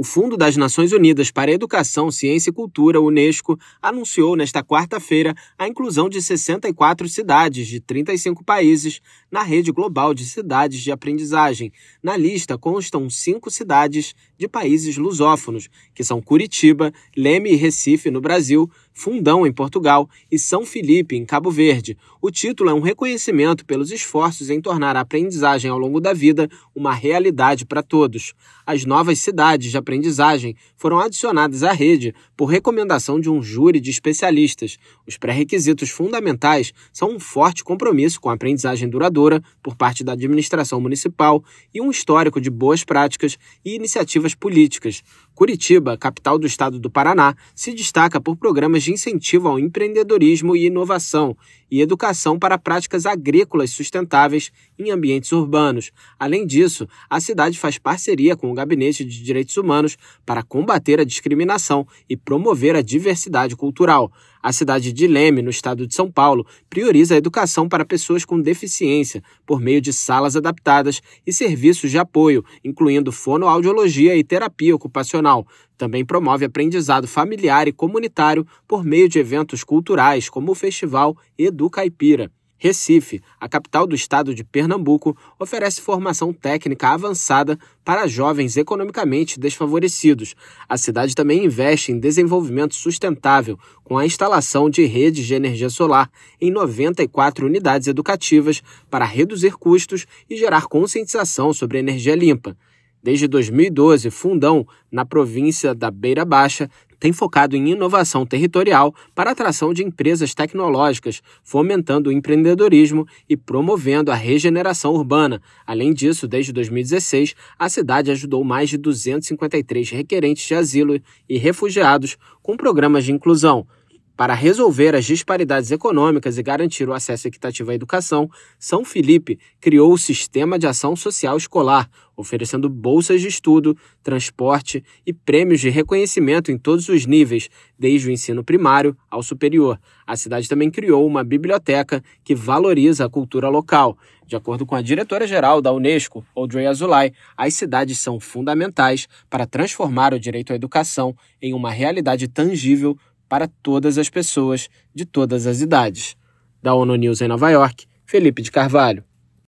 O Fundo das Nações Unidas para Educação, Ciência e Cultura, Unesco, anunciou nesta quarta-feira a inclusão de 64 cidades de 35 países na rede global de cidades de aprendizagem. Na lista constam cinco cidades de países lusófonos, que são Curitiba, Leme e Recife, no Brasil, Fundão, em Portugal, e São Felipe, em Cabo Verde. O título é um reconhecimento pelos esforços em tornar a aprendizagem ao longo da vida uma realidade para todos. As novas cidades de aprendizagem foram adicionadas à rede por recomendação de um júri de especialistas. Os pré-requisitos fundamentais são um forte compromisso com a aprendizagem duradoura por parte da administração municipal e um histórico de boas práticas e iniciativas políticas. Curitiba, capital do estado do Paraná, se destaca por programas de incentivo ao empreendedorismo e inovação e educação para práticas agrícolas sustentáveis em ambientes urbanos. Além disso, a cidade faz parceria com o Gabinete de Direitos Humanos para combater a discriminação e promover a diversidade cultural. A cidade de Leme, no estado de São Paulo, prioriza a educação para pessoas com deficiência por meio de salas adaptadas e serviços de apoio, incluindo fonoaudiologia e terapia ocupacional. Também promove aprendizado familiar e comunitário por meio de eventos culturais, como o Festival Edu Caipira. Recife, a capital do estado de Pernambuco, oferece formação técnica avançada para jovens economicamente desfavorecidos. A cidade também investe em desenvolvimento sustentável, com a instalação de redes de energia solar em 94 unidades educativas para reduzir custos e gerar conscientização sobre energia limpa. Desde 2012, Fundão, na província da Beira Baixa, tem focado em inovação territorial para atração de empresas tecnológicas, fomentando o empreendedorismo e promovendo a regeneração urbana. Além disso, desde 2016, a cidade ajudou mais de 253 requerentes de asilo e refugiados com programas de inclusão. Para resolver as disparidades econômicas e garantir o acesso equitativo à educação, São Felipe criou o Sistema de Ação Social Escolar, oferecendo bolsas de estudo, transporte e prêmios de reconhecimento em todos os níveis, desde o ensino primário ao superior. A cidade também criou uma biblioteca que valoriza a cultura local. De acordo com a diretora-geral da Unesco, Audrey Azoulay, as cidades são fundamentais para transformar o direito à educação em uma realidade tangível para todas as pessoas de todas as idades. Da ONU News em Nova York, Felipe de Carvalho.